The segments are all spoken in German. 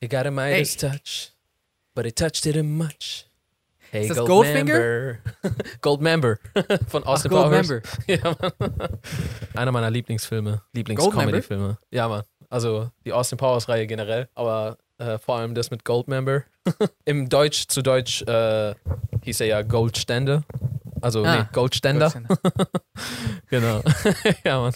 You got a Midas touch, but it touched it much. Hey, Ist das Goldfinger? Goldmember von Austin Goldmember. Powers. Ja, Mann. Einer meiner Lieblingsfilme, Lieblings-Comedy-Filme. Ja, Mann. Also die Austin Powers-Reihe generell, aber äh, vor allem das mit Goldmember. Im Deutsch zu Deutsch äh, hieß er ja Goldständer. Also, Ah, nee, Goldständer. genau. ja, Mann.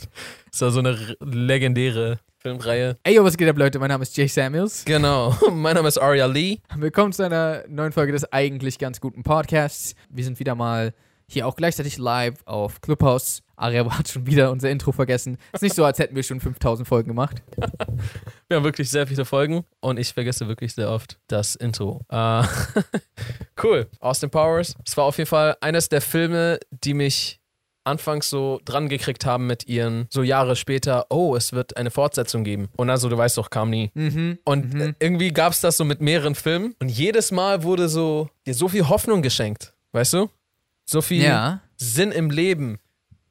Das war so eine legendäre Filmreihe. Ey, yo, was geht ab, Leute? Mein Name ist Jay Samuels. Genau. Mein Name ist Aria Lee. Willkommen zu einer neuen Folge des eigentlich ganz guten Podcasts. Wir sind wieder mal hier auch gleichzeitig live auf Clubhouse. Aria hat schon wieder unser Intro vergessen. Ist nicht so, als hätten wir schon 5000 Folgen gemacht. Wir haben wirklich sehr viele Folgen und ich vergesse wirklich sehr oft das Intro. Äh, cool. Austin Powers. Es war auf jeden Fall eines der Filme, die mich anfangs so dran gekriegt haben mit ihren, so Jahre später, oh, es wird eine Fortsetzung geben. Und dann so, du weißt doch, kam nie. Mhm. Und Mhm. äh, irgendwie gab es das so mit mehreren Filmen und jedes Mal wurde so dir so viel Hoffnung geschenkt. Weißt du? So viel Ja. Sinn im Leben.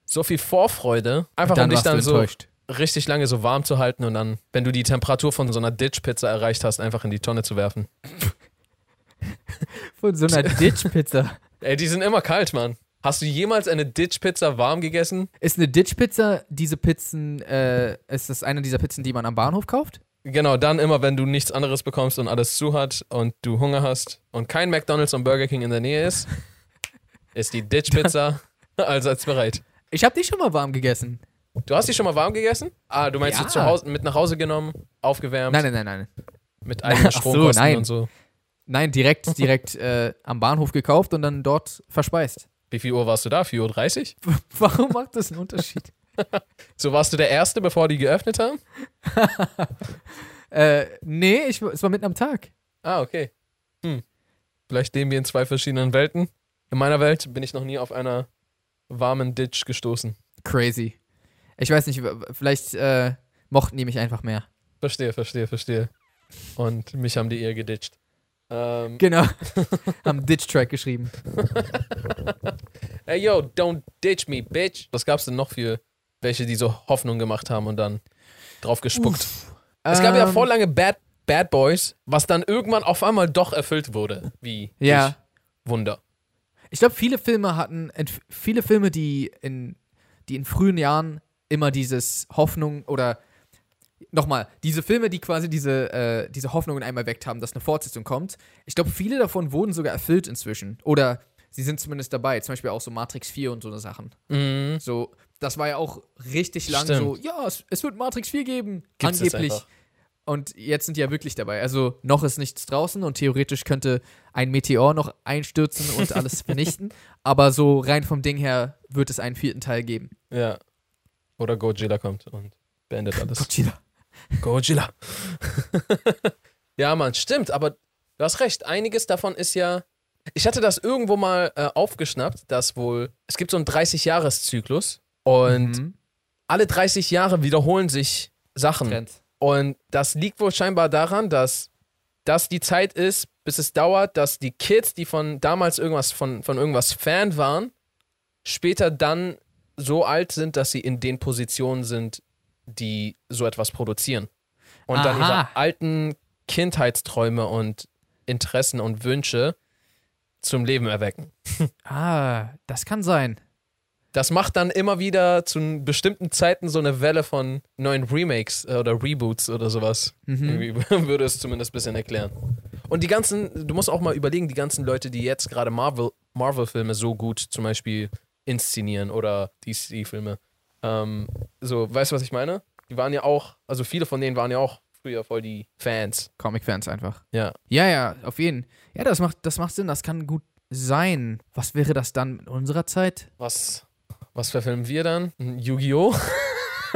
So viel Vorfreude. Einfach dann um dich dann so richtig lange so warm zu halten und dann, wenn du die Temperatur von so einer Ditch-Pizza erreicht hast, einfach in die Tonne zu werfen. Von so einer Ditch-Pizza. Ey, die sind immer kalt, Mann. Hast du jemals eine Ditch-Pizza warm gegessen? Ist eine Ditch-Pizza diese Pizzen, äh, ist das eine dieser Pizzen, die man am Bahnhof kauft? Genau, dann immer, wenn du nichts anderes bekommst und alles zu hat und du Hunger hast und kein McDonalds und Burger King in der Nähe ist, ist die Ditch-Pizza allseits bereit. Ich habe die schon mal warm gegessen. Du hast die schon mal warm gegessen? Ah, du meinst Ja. du zu Hause mit nach Hause genommen, aufgewärmt, Nein, nein, nein, nein. mit eigenen so, Stromkosten nein. und so. Nein, direkt, direkt äh, am Bahnhof gekauft und dann dort verspeist. Wie viel Uhr warst du da? 4.30 Uhr? Warum macht das einen Unterschied? So warst du der Erste, bevor die geöffnet haben? Äh, nee, ich, es war mitten am Tag. Ah, okay. Hm. Vielleicht leben wir in zwei verschiedenen Welten. In meiner Welt bin ich noch nie auf einer warmen Ditch gestoßen. Crazy. Ich weiß nicht, vielleicht äh, mochten die mich einfach mehr. Verstehe, verstehe, verstehe. Und mich haben die eher geditcht. Ähm, Genau. Haben Ditch-Track geschrieben. hey yo, don't ditch me, bitch. Was gab's denn noch für welche, die so Hoffnung gemacht haben und dann drauf gespuckt? Es gab ja Ähm, voll lange Bad, Bad Boys, was dann irgendwann auf einmal doch erfüllt wurde. Wie Ja. Wunder. Ich glaube, viele Filme hatten, viele Filme, die in, die in frühen Jahren immer dieses Hoffnung oder nochmal, diese Filme, die quasi diese, äh, diese Hoffnung in einem erweckt haben, dass eine Fortsetzung kommt, ich glaube, viele davon wurden sogar erfüllt inzwischen. Oder sie sind zumindest dabei. Zum Beispiel auch so Matrix 4 und so eine Sachen. Mhm. So, das war ja auch richtig lang Stimmt. so, ja, es, es wird Matrix 4 geben. Gibt's angeblich. Und jetzt sind die ja wirklich dabei. Also noch ist nichts draußen und theoretisch könnte ein Meteor noch einstürzen und alles vernichten. Aber so rein vom Ding her wird es einen vierten Teil geben. Ja. Oder Godzilla kommt und beendet alles. Godzilla. Godzilla. ja, Mann, stimmt, aber du hast recht. Einiges davon ist ja. Ich hatte das irgendwo mal äh, aufgeschnappt, dass wohl. Es gibt so einen 30-Jahres-Zyklus und Mhm. alle 30 Jahre wiederholen sich Sachen. Trend. Und das liegt wohl scheinbar daran, dass das die Zeit ist, bis es dauert, dass die Kids, die von damals irgendwas von, von irgendwas Fan waren, später dann so alt sind, dass sie in den Positionen sind, die so etwas produzieren. Und dann Aha. ihre alten Kindheitsträume und Interessen und Wünsche zum Leben erwecken. Ah, das kann sein. Das macht dann immer wieder zu bestimmten Zeiten so eine Welle von neuen Remakes äh, oder Reboots oder sowas. Mhm. Irgendwie würde es zumindest ein bisschen erklären. Und die ganzen, du musst auch mal überlegen, die ganzen Leute, die jetzt gerade Marvel, Marvel-Filme so gut zum Beispiel inszenieren oder DC-Filme. Ähm, so, weißt du, was ich meine? Die waren ja auch, also viele von denen waren ja auch früher voll die Fans. Comic-Fans einfach. Ja. Ja, ja, auf jeden. Ja, das macht, das macht Sinn. Das kann gut sein. Was wäre das dann in unserer Zeit? Was, was verfilmen wir dann? Ein Yu-Gi-Oh!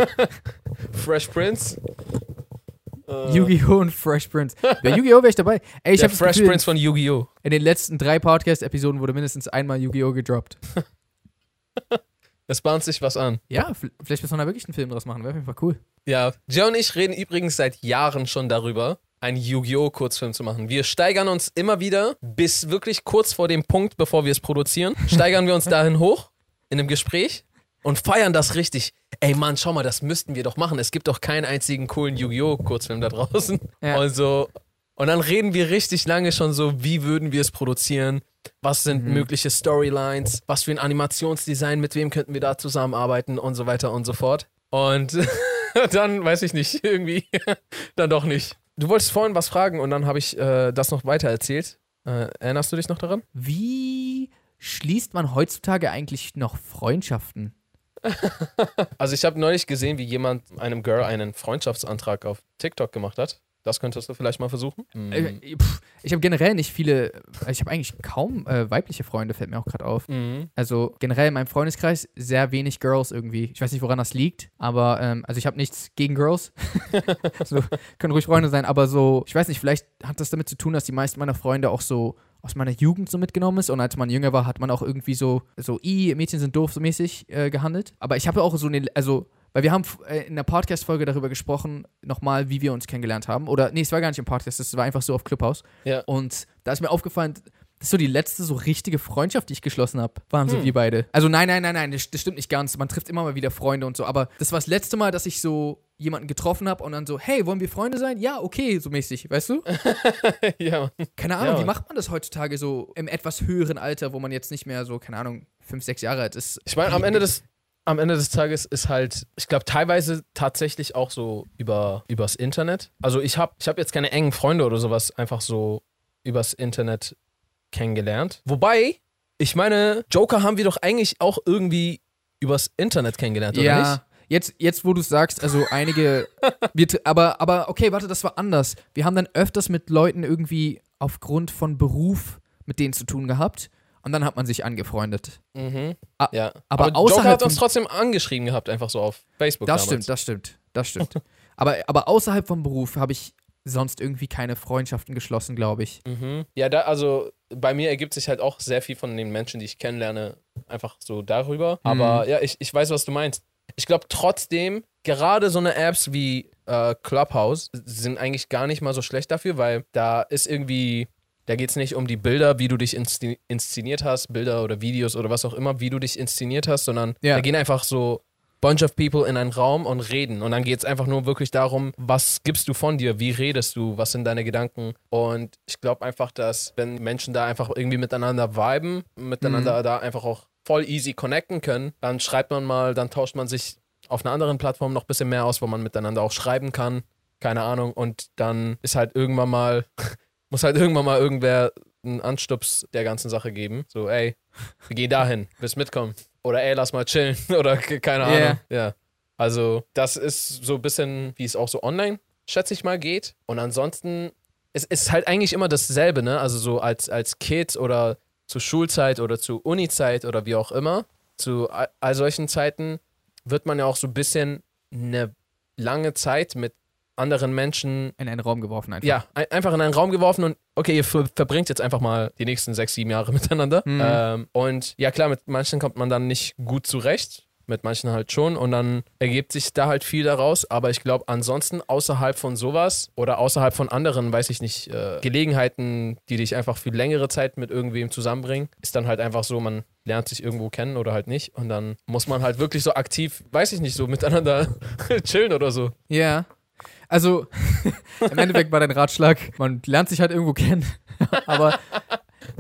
Fresh Prince? Äh, Yu-Gi-Oh! und Fresh Prince. Bei Yu-Gi-Oh! wäre ich dabei. Ey, ich der habe Fresh Gefühl, Prince von Yu-Gi-Oh! in den letzten drei Podcast-Episoden wurde mindestens einmal Yu-Gi-Oh! gedroppt. Es bahnt sich was an. Ja, vielleicht müssen wir da wirklich einen Film draus machen. Wäre auf jeden Fall cool. Ja, Joe und ich reden übrigens seit Jahren schon darüber, einen Yu-Gi-Oh! Kurzfilm zu machen. Wir steigern uns immer wieder bis wirklich kurz vor dem Punkt, bevor wir es produzieren, steigern wir uns dahin hoch in einem Gespräch und feiern das richtig. Ey Mann, schau mal, das müssten wir doch machen. Es gibt doch keinen einzigen coolen Yu-Gi-Oh! Kurzfilm da draußen. Ja. Und so, und dann reden wir richtig lange schon so, wie würden wir es produzieren? Was sind Mhm. mögliche Storylines? Was für ein Animationsdesign? Mit wem könnten wir da zusammenarbeiten? Und so weiter und so fort. Und dann weiß ich nicht, irgendwie dann doch nicht. Du wolltest vorhin was fragen und dann habe ich äh, das noch weiter erzählt. Äh, erinnerst du dich noch daran? Wie schließt man heutzutage eigentlich noch Freundschaften? Also ich habe neulich gesehen, wie jemand einem Girl einen Freundschaftsantrag auf TikTok gemacht hat. Das könntest du vielleicht mal versuchen. Mhm. Ich habe generell nicht viele, ich habe eigentlich kaum äh, weibliche Freunde, fällt mir auch gerade auf. Mhm. Also generell in meinem Freundeskreis sehr wenig Girls irgendwie. Ich weiß nicht, woran das liegt, aber ähm, also ich habe nichts gegen Girls. so, können ruhig Freunde sein, aber so, ich weiß nicht, vielleicht hat das damit zu tun, dass die meisten meiner Freunde auch so aus meiner Jugend so mitgenommen ist und als man jünger war, hat man auch irgendwie so, so, i, Mädchen sind doof so mäßig äh, gehandelt. Aber ich habe auch so eine, also, weil wir haben äh, in der Podcast-Folge darüber gesprochen, nochmal, wie wir uns kennengelernt haben. Oder, nee, es war gar nicht im Podcast, es war einfach so auf Clubhouse. Ja. Und da ist mir aufgefallen, das ist so die letzte so richtige Freundschaft, die ich geschlossen habe, waren so Hm. wir beide. Also nein, nein, nein, nein, das, das stimmt nicht ganz. Man trifft immer mal wieder Freunde und so. Aber das war das letzte Mal, dass ich so jemanden getroffen habe und dann so, hey, wollen wir Freunde sein? Ja, okay, so mäßig, weißt du? ja. Keine Ahnung, Ja. wie macht man das heutzutage so im etwas höheren Alter, wo man jetzt nicht mehr so, keine Ahnung, fünf, sechs Jahre alt ist? Ich meine, am Ende des am Ende des Tages ist halt, ich glaube, teilweise tatsächlich auch so über übers Internet. Also ich habe ich hab jetzt keine engen Freunde oder sowas einfach so übers Internet kennengelernt. Wobei, ich meine, Joker haben wir doch eigentlich auch irgendwie übers Internet kennengelernt, oder nicht? Jetzt, jetzt wo du sagst, also einige, wir, aber, aber okay, warte, das war anders. Wir haben dann öfters mit Leuten irgendwie aufgrund von Beruf mit denen zu tun gehabt und dann hat man sich angefreundet. Mhm. Ja. aber Joker außerhalb hat uns trotzdem angeschrieben gehabt, einfach so auf Facebook. Das damals. stimmt, das stimmt, das stimmt. aber, aber außerhalb vom Beruf habe ich sonst irgendwie keine Freundschaften geschlossen, glaube ich. Mhm. Ja, da, also bei mir ergibt sich halt auch sehr viel von den Menschen, die ich kennenlerne, einfach so darüber. Aber ja, ich, ich weiß, was du meinst. Ich glaube trotzdem, gerade so eine Apps wie äh, Clubhouse sind eigentlich gar nicht mal so schlecht dafür, weil da ist irgendwie, da geht es nicht um die Bilder, wie du dich inszen inszeniert hast, Bilder oder Videos oder was auch immer, wie du dich inszeniert hast, sondern Ja. da gehen einfach so bunch of people in einen Raum und reden. Und dann geht es einfach nur wirklich darum, was gibst du von dir, wie redest du, was sind deine Gedanken. Und ich glaube einfach, dass wenn Menschen da einfach irgendwie miteinander viben, miteinander da einfach auch voll easy connecten können, dann schreibt man mal, dann tauscht man sich auf einer anderen Plattform noch ein bisschen mehr aus, wo man miteinander auch schreiben kann. Keine Ahnung. Und dann ist halt irgendwann mal, muss halt irgendwann mal irgendwer einen Anstups der ganzen Sache geben. So, ey, wir gehen dahin, willst mitkommen? Oder ey, lass mal chillen. Oder ke- keine Ahnung. Ja. Ja. Also, das ist so ein bisschen, wie es auch so online, schätze ich mal, geht. Und ansonsten, es ist halt eigentlich immer dasselbe, ne? Also so als, als Kid oder zu Schulzeit oder zu Uni-Zeit oder wie auch immer, zu all, solchen Zeiten wird man ja auch so ein bisschen eine lange Zeit mit anderen Menschen In einen Raum geworfen einfach. ja, ein, einfach in einen Raum geworfen und okay, ihr ver verbringt jetzt einfach mal die nächsten sechs, sieben Jahre miteinander. Mhm. Ähm, und ja, klar, mit manchen kommt man dann nicht gut zurecht, mit manchen halt schon und dann ergibt sich da halt viel daraus. Aber ich glaube, ansonsten außerhalb von sowas oder außerhalb von anderen, weiß ich nicht, äh, Gelegenheiten, die dich einfach für längere Zeit mit irgendwem zusammenbringen, ist dann halt einfach so, man lernt sich irgendwo kennen oder halt nicht und dann muss man halt wirklich so aktiv, weiß ich nicht, so miteinander chillen oder so. Ja. Also, im Endeffekt war dein Ratschlag, man lernt sich halt irgendwo kennen. aber,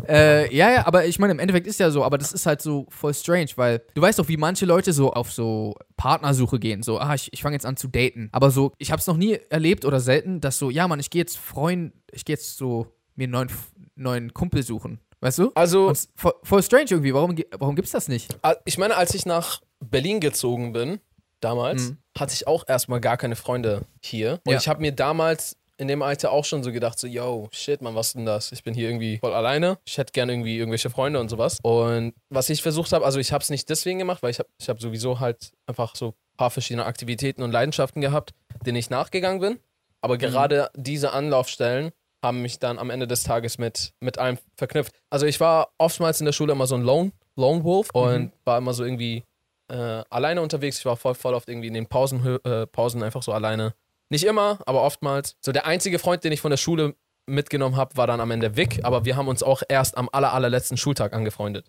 äh, ja, ja, aber ich meine, im Endeffekt ist ja so, aber das ist halt so voll strange, weil du weißt doch, wie manche Leute so auf so Partnersuche gehen. So, ah, ich, ich fange jetzt an zu daten. Aber so, ich hab's noch nie erlebt oder selten, dass so, ja, Mann, ich gehe jetzt Freund, ich gehe jetzt so mir einen neuen, neuen Kumpel suchen. Weißt du? Also, es- voll, voll strange irgendwie. Warum, warum gibt's das nicht? Ich meine, als ich nach Berlin gezogen bin, damals, Mhm. hatte ich auch erstmal gar keine Freunde hier. Und Ja. ich habe mir damals in dem Alter auch schon so gedacht, so, yo, shit, man, was denn das? Ich bin hier irgendwie voll alleine. Ich hätte gerne irgendwie irgendwelche Freunde und sowas. Und was ich versucht habe, also ich habe es nicht deswegen gemacht, weil ich habe ich hab sowieso halt einfach so ein paar verschiedene Aktivitäten und Leidenschaften gehabt, denen ich nachgegangen bin. Aber gerade diese Anlaufstellen haben mich dann am Ende des Tages mit, mit allem verknüpft. Also ich war oftmals in der Schule immer so ein Lone, Lone Wolf und war immer so irgendwie äh, alleine unterwegs. Ich war voll, voll oft irgendwie in den Pausen, äh, Pausen einfach so alleine Nicht immer, aber oftmals. So der einzige Freund, den ich von der Schule mitgenommen habe, war dann am Ende Vic, aber wir haben uns auch erst am aller, allerletzten Schultag angefreundet.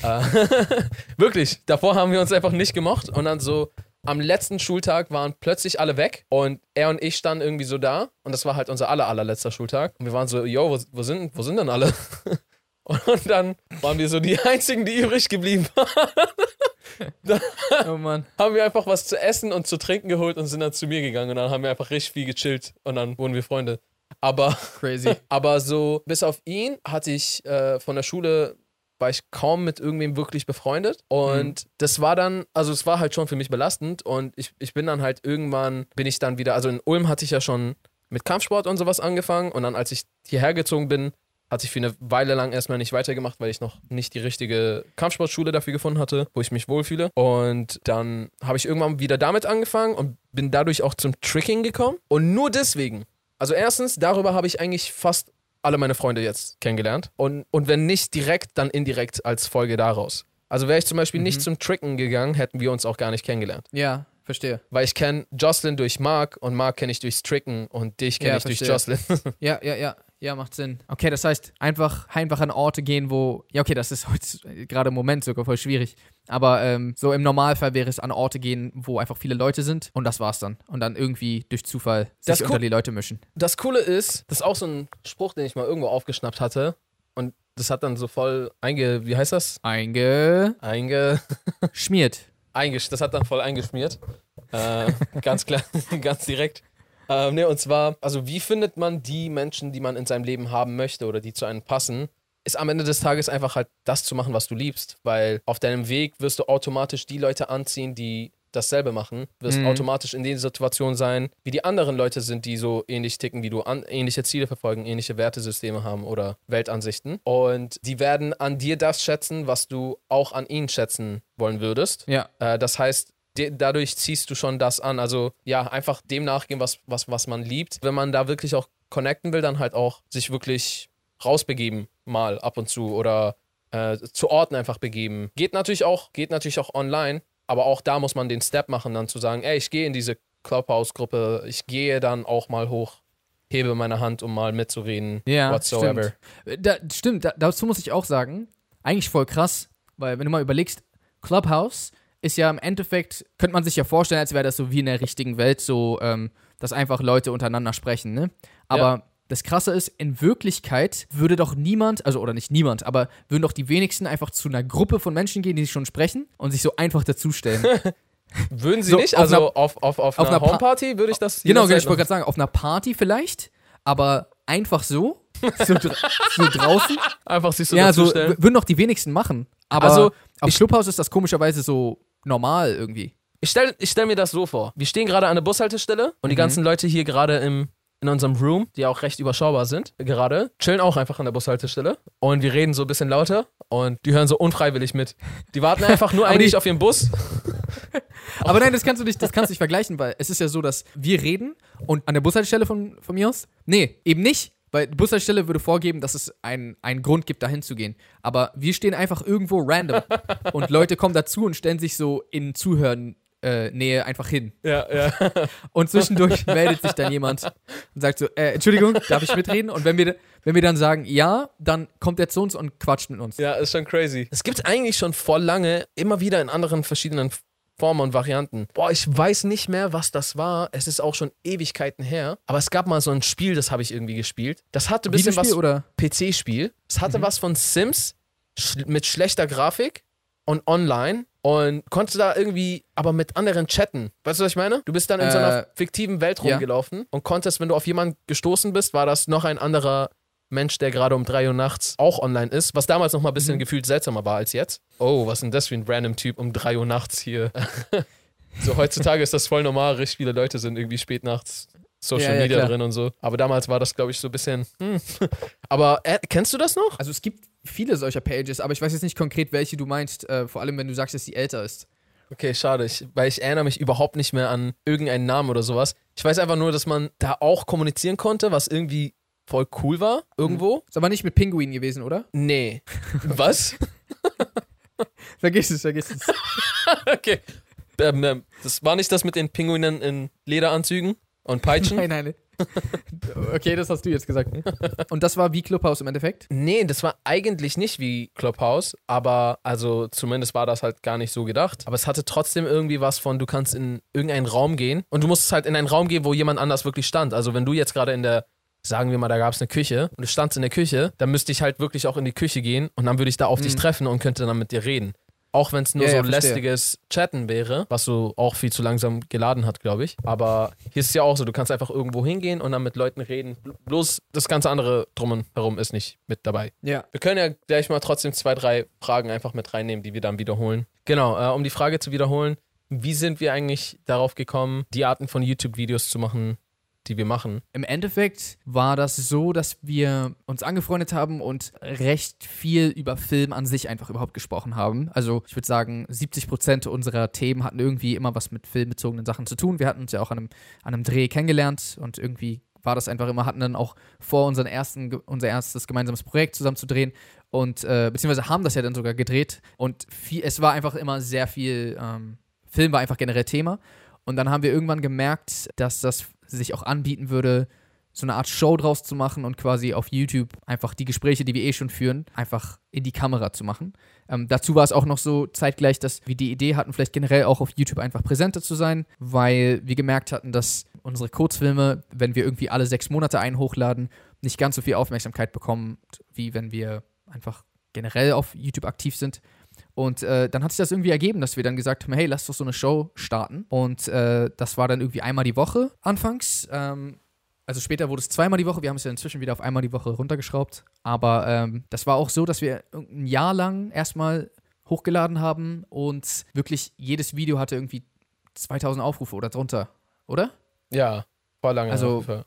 Äh, Wirklich, davor haben wir uns einfach nicht gemocht und dann so am letzten Schultag waren plötzlich alle weg und er und ich standen irgendwie so da und das war halt unser aller, allerletzter Schultag und wir waren so, yo, wo, wo, sind, wo sind denn alle? Und dann waren wir so die einzigen, die übrig geblieben waren. Dann Oh Mann. haben wir einfach was zu essen und zu trinken geholt und sind dann zu mir gegangen und dann haben wir einfach richtig viel gechillt und dann wurden wir Freunde. Aber Crazy. aber so, bis auf ihn hatte ich äh, von der Schule, war ich kaum mit irgendwem wirklich befreundet. Und das war dann, also es war halt schon für mich belastend. Und ich, ich bin dann halt irgendwann, bin ich dann wieder, also in Ulm hatte ich ja schon mit Kampfsport und sowas angefangen. Und dann, als ich hierher gezogen bin, hatte ich für eine Weile lang erstmal nicht weitergemacht, weil ich noch nicht die richtige Kampfsportschule dafür gefunden hatte, wo ich mich wohlfühle. Und dann habe ich irgendwann wieder damit angefangen und bin dadurch auch zum Tricking gekommen. Und nur deswegen also erstens, darüber habe ich eigentlich fast alle meine Freunde jetzt kennengelernt. Und, und wenn nicht direkt, dann indirekt als Folge daraus. Also wäre ich zum Beispiel nicht zum Tricken gegangen, hätten wir uns auch gar nicht kennengelernt. Ja, verstehe. Weil ich kenne Jocelyn durch Mark und Mark kenne ich durchs Tricken und dich kenne Ja, ich durch verstehe. Jocelyn. Ja, ja, ja. Ja, macht Sinn. Okay, das heißt, einfach, einfach an Orte gehen, wo. Ja, okay, das ist heute gerade im Moment sogar voll schwierig. Aber ähm, so im Normalfall wäre es an Orte gehen, wo einfach viele Leute sind und das war's dann. Und dann irgendwie durch Zufall sich Das unter gu- die Leute mischen. Das Coole ist, das ist auch so ein Spruch, den ich mal irgendwo aufgeschnappt hatte. Und das hat dann so voll einge. Wie heißt das? Eingeschmiert. Einge. Eingesch das hat dann voll eingeschmiert. Äh, ganz klar, ganz direkt. Ähm, ne, und zwar, also wie findet man die Menschen, die man in seinem Leben haben möchte oder die zu einem passen, ist am Ende des Tages einfach halt das zu machen, was du liebst. Weil auf deinem Weg wirst du automatisch die Leute anziehen, die dasselbe machen. Wirst Mhm. automatisch in den Situationen sein, wie die anderen Leute sind, die so ähnlich ticken wie du, an, ähnliche Ziele verfolgen, ähnliche Wertesysteme haben oder Weltansichten. Und die werden an dir das schätzen, was du auch an ihnen schätzen wollen würdest. Ja. Äh, das heißt, de- dadurch ziehst du schon das an. Also ja, einfach dem nachgehen, was, was, was man liebt. Wenn man da wirklich auch connecten will, dann halt auch sich wirklich rausbegeben, mal ab und zu oder äh, zu Orten einfach begeben. Geht natürlich auch, geht natürlich auch online, aber auch da muss man den Step machen, dann zu sagen, ey, ich gehe in diese Clubhouse-Gruppe, ich gehe dann auch mal hoch, hebe meine Hand, um mal mitzureden, Ja, whatsoever. stimmt. Da, stimmt, da, dazu muss ich auch sagen, eigentlich voll krass, weil wenn du mal überlegst, Clubhouse ist ja im Endeffekt, könnte man sich ja vorstellen, als wäre das so wie in der richtigen Welt, so, ähm, dass einfach Leute untereinander sprechen, ne? Aber Ja. das Krasse ist, in Wirklichkeit würde doch niemand, also oder nicht niemand, aber würden doch die wenigsten einfach zu einer Gruppe von Menschen gehen, die schon sprechen und sich so einfach dazustellen. Würden Sie So, nicht? auf Also einer- auf, auf, auf, auf einer einer Pa- Homeparty würde ich das genau, jederzeit ich wollte gerade sagen, auf einer Party vielleicht, aber einfach so, so, dra so draußen. einfach sich so ja, so würden doch die wenigsten machen. Aber Also, auf ich- Clubhouse ist das komischerweise so normal irgendwie. Ich stelle ich stell mir das so vor. Wir stehen gerade an der Bushaltestelle und die Mhm. ganzen Leute hier gerade im in unserem Room, die auch recht überschaubar sind, gerade, chillen auch einfach an der Bushaltestelle und wir reden so ein bisschen lauter und die hören so unfreiwillig mit. Die warten einfach nur Aber eigentlich die- auf ihren Bus. Aber nein, das kannst du nicht, das kannst du nicht vergleichen, weil es ist ja so, dass wir reden und an der Bushaltestelle von, von mir aus, nee, eben nicht. Weil die Bushaltestelle würde vorgeben, dass es einen, einen Grund gibt, dahin zu gehen. Aber wir stehen einfach irgendwo random. und Leute kommen dazu und stellen sich so in Zuhören äh, Nähe einfach hin. Ja, ja. Und zwischendurch meldet sich dann jemand und sagt so, äh, Entschuldigung, darf ich mitreden? Und wenn wir, wenn wir dann sagen, ja, dann kommt er zu uns und quatscht mit uns. Ja, ist schon crazy. Es gibt eigentlich schon voll lange, immer wieder in anderen verschiedenen Formen und Varianten. Boah, ich weiß nicht mehr, was das war. Es ist auch schon Ewigkeiten her. Aber es gab mal so ein Spiel, das habe ich irgendwie gespielt. Das hatte ein bisschen was. Oder? PC-Spiel. Es hatte Mhm. was von Sims sch mit schlechter Grafik und online und konntest da irgendwie aber mit anderen chatten. Weißt du, was ich meine? Du bist dann in so einer Äh, fiktiven Welt ja. rumgelaufen und konntest, wenn du auf jemanden gestoßen bist, war das noch ein anderer Mensch, der gerade um 3 Uhr nachts auch online ist, was damals noch mal ein bisschen Mhm. gefühlt seltsamer war als jetzt. Oh, was ist denn das für ein random Typ um 3 Uhr nachts hier? so heutzutage ist das voll normal, richtig viele Leute sind irgendwie spät nachts Social Ja, ja, Media klar. drin und so. Aber damals war das, glaube ich, so ein bisschen. Hm. Aber äh, kennst du das noch? Also es gibt viele solcher Pages, aber ich weiß jetzt nicht konkret, welche du meinst, äh, vor allem wenn du sagst, dass sie älter ist. Okay, schade, ich, weil ich erinnere mich überhaupt nicht mehr an irgendeinen Namen oder sowas. Ich weiß einfach nur, dass man da auch kommunizieren konnte, was irgendwie voll cool war, irgendwo. Ist aber nicht mit Pinguin gewesen, oder? Nee. Was? Vergiss es, vergiss es. okay. Ähm, ähm, das war nicht das mit den Pinguinen in Lederanzügen? Und Peitschen? Nein, nein. okay, das hast du jetzt gesagt. Und das war wie Clubhouse im Endeffekt? Nee, das war eigentlich nicht wie Clubhouse, aber also zumindest war das halt gar nicht so gedacht. Aber es hatte trotzdem irgendwie was von, du kannst in irgendeinen Raum gehen und du musst halt in einen Raum gehen, wo jemand anders wirklich stand. Also wenn du jetzt gerade in der sagen wir mal, da gab es eine Küche und du standst in der Küche, dann müsste ich halt wirklich auch in die Küche gehen und dann würde ich da auf dich Mhm. treffen und könnte dann mit dir reden. Auch wenn es nur Ja, so ja, lästiges Chatten wäre, was so auch viel zu langsam geladen hat, glaube ich. Aber hier ist es ja auch so, du kannst einfach irgendwo hingehen und dann mit Leuten reden. Bloß das ganze andere drum und herum ist nicht mit dabei. Ja. Wir können ja gleich mal trotzdem zwei, drei Fragen einfach mit reinnehmen, die wir dann wiederholen. Genau, äh, um die Frage zu wiederholen, wie sind wir eigentlich darauf gekommen, die Arten von YouTube-Videos zu machen, die wir machen? Im Endeffekt war das so, dass wir uns angefreundet haben und recht viel über Film an sich einfach überhaupt gesprochen haben. Also ich würde sagen, 70 Prozent unserer Themen hatten irgendwie immer was mit filmbezogenen Sachen zu tun. Wir hatten uns ja auch an einem, an einem Dreh kennengelernt und irgendwie war das einfach immer, hatten dann auch vor, unseren ersten, unser erstes gemeinsames Projekt zusammen zu drehen und äh, beziehungsweise haben das ja dann sogar gedreht und viel, es war einfach immer sehr viel, ähm, Film war einfach generell Thema und dann haben wir irgendwann gemerkt, dass das sich auch anbieten würde, so eine Art Show draus zu machen und quasi auf YouTube einfach die Gespräche, die wir eh schon führen, einfach in die Kamera zu machen. Ähm, dazu war es auch noch so zeitgleich, dass wir die Idee hatten, vielleicht generell auch auf YouTube einfach präsenter zu sein, weil wir gemerkt hatten, dass unsere Kurzfilme, wenn wir irgendwie alle sechs Monate einen hochladen, nicht ganz so viel Aufmerksamkeit bekommen, wie wenn wir einfach generell auf YouTube aktiv sind. Und äh, dann hat sich das irgendwie ergeben, dass wir dann gesagt haben, hey, lass doch so eine Show starten. Und äh, das war dann irgendwie einmal die Woche anfangs. Ähm, also später wurde es zweimal die Woche. Wir haben es ja inzwischen wieder auf einmal die Woche runtergeschraubt. Aber ähm, das war auch so, dass wir ein Jahr lang erstmal hochgeladen haben und wirklich jedes Video hatte irgendwie 2000 Aufrufe oder drunter, oder? Ja, voll lange. Also- auf jeden Fall.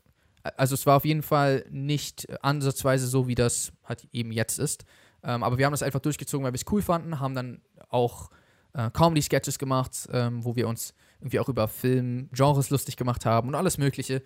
Also es war auf jeden Fall nicht ansatzweise so, wie das halt eben jetzt ist. Ähm, aber wir haben das einfach durchgezogen, weil wir es cool fanden, haben dann auch äh, Comedy-Sketches gemacht, ähm, wo wir uns irgendwie auch über Film-Genres lustig gemacht haben und alles Mögliche.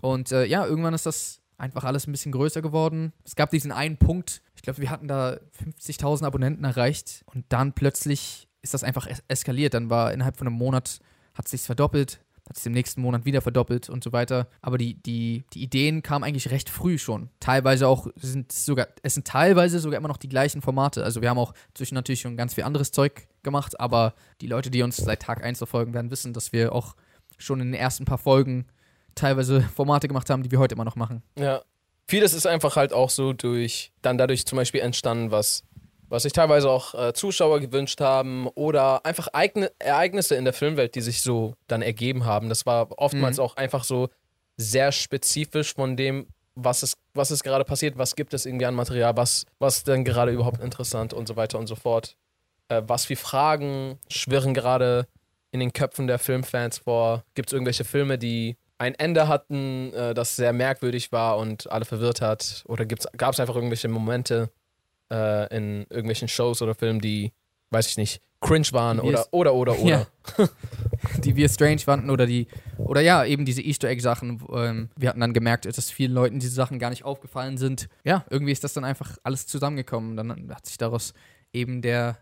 Und äh, ja, irgendwann ist das einfach alles ein bisschen größer geworden. Es gab diesen einen Punkt, ich glaube, wir hatten da 50.000 Abonnenten erreicht und dann plötzlich ist das einfach es eskaliert. Dann war innerhalb von einem Monat, hat es sich verdoppelt, hat sich im nächsten Monat wieder verdoppelt und so weiter. Aber die, die, die Ideen kamen eigentlich recht früh schon. Teilweise auch sind sogar, es sind teilweise sogar immer noch die gleichen Formate. Also wir haben auch zwischen natürlich schon ganz viel anderes Zeug gemacht, aber die Leute, die uns seit Tag 1 verfolgen, werden wissen, dass wir auch schon in den ersten paar Folgen teilweise Formate gemacht haben, die wir heute immer noch machen. Ja. Vieles ist einfach halt auch so durch, dann dadurch zum Beispiel entstanden, was, was sich teilweise auch äh, Zuschauer gewünscht haben oder einfach eigne, Ereignisse in der Filmwelt, die sich so dann ergeben haben. Das war oftmals Mhm. auch einfach so sehr spezifisch von dem, was ist, was ist gerade passiert, was gibt es irgendwie an Material, was, was ist denn gerade überhaupt interessant und so weiter und so fort. Äh, was für Fragen schwirren gerade in den Köpfen der Filmfans vor? Gibt es irgendwelche Filme, die ein Ende hatten, äh, das sehr merkwürdig war und alle verwirrt hat? Oder gab es einfach irgendwelche Momente äh, in irgendwelchen Shows oder Filmen, die, weiß ich nicht, cringe waren oder, oder, oder, oder? Ja. die wir strange fanden oder die, oder ja, eben diese Easter Egg-Sachen. Ähm, wir hatten dann gemerkt, dass vielen Leuten diese Sachen gar nicht aufgefallen sind. Ja, irgendwie ist das dann einfach alles zusammengekommen. Dann hat sich daraus eben der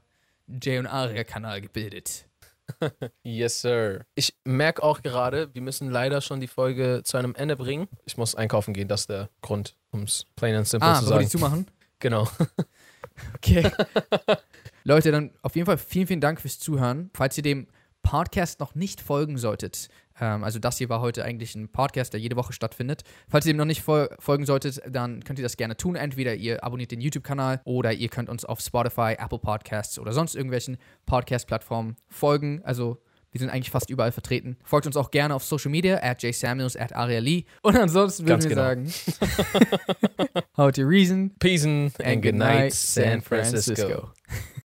Jay und Aria-Kanal gebildet. Yes, sir. Ich merke auch gerade, wir müssen leider schon die Folge zu einem Ende bringen. Ich muss einkaufen gehen, das ist der Grund, um es plain and simple Ah, zu sagen. zumachen? Genau. Okay. Leute, dann auf jeden Fall vielen, vielen Dank fürs Zuhören. Falls ihr dem Podcast noch nicht folgen solltet, ähm, also das hier war heute eigentlich ein Podcast, der jede Woche stattfindet. Falls ihr dem noch nicht fol folgen solltet, dann könnt ihr das gerne tun. Entweder ihr abonniert den YouTube-Kanal oder ihr könnt uns auf Spotify, Apple Podcasts oder sonst irgendwelchen Podcast-Plattformen folgen. Also wir sind eigentlich fast überall vertreten. Folgt uns auch gerne auf Social Media, at jsamuels, at Aria Lee. Und ansonsten würden wir genau. sagen, how to reason Peace and, and good night, San Francisco.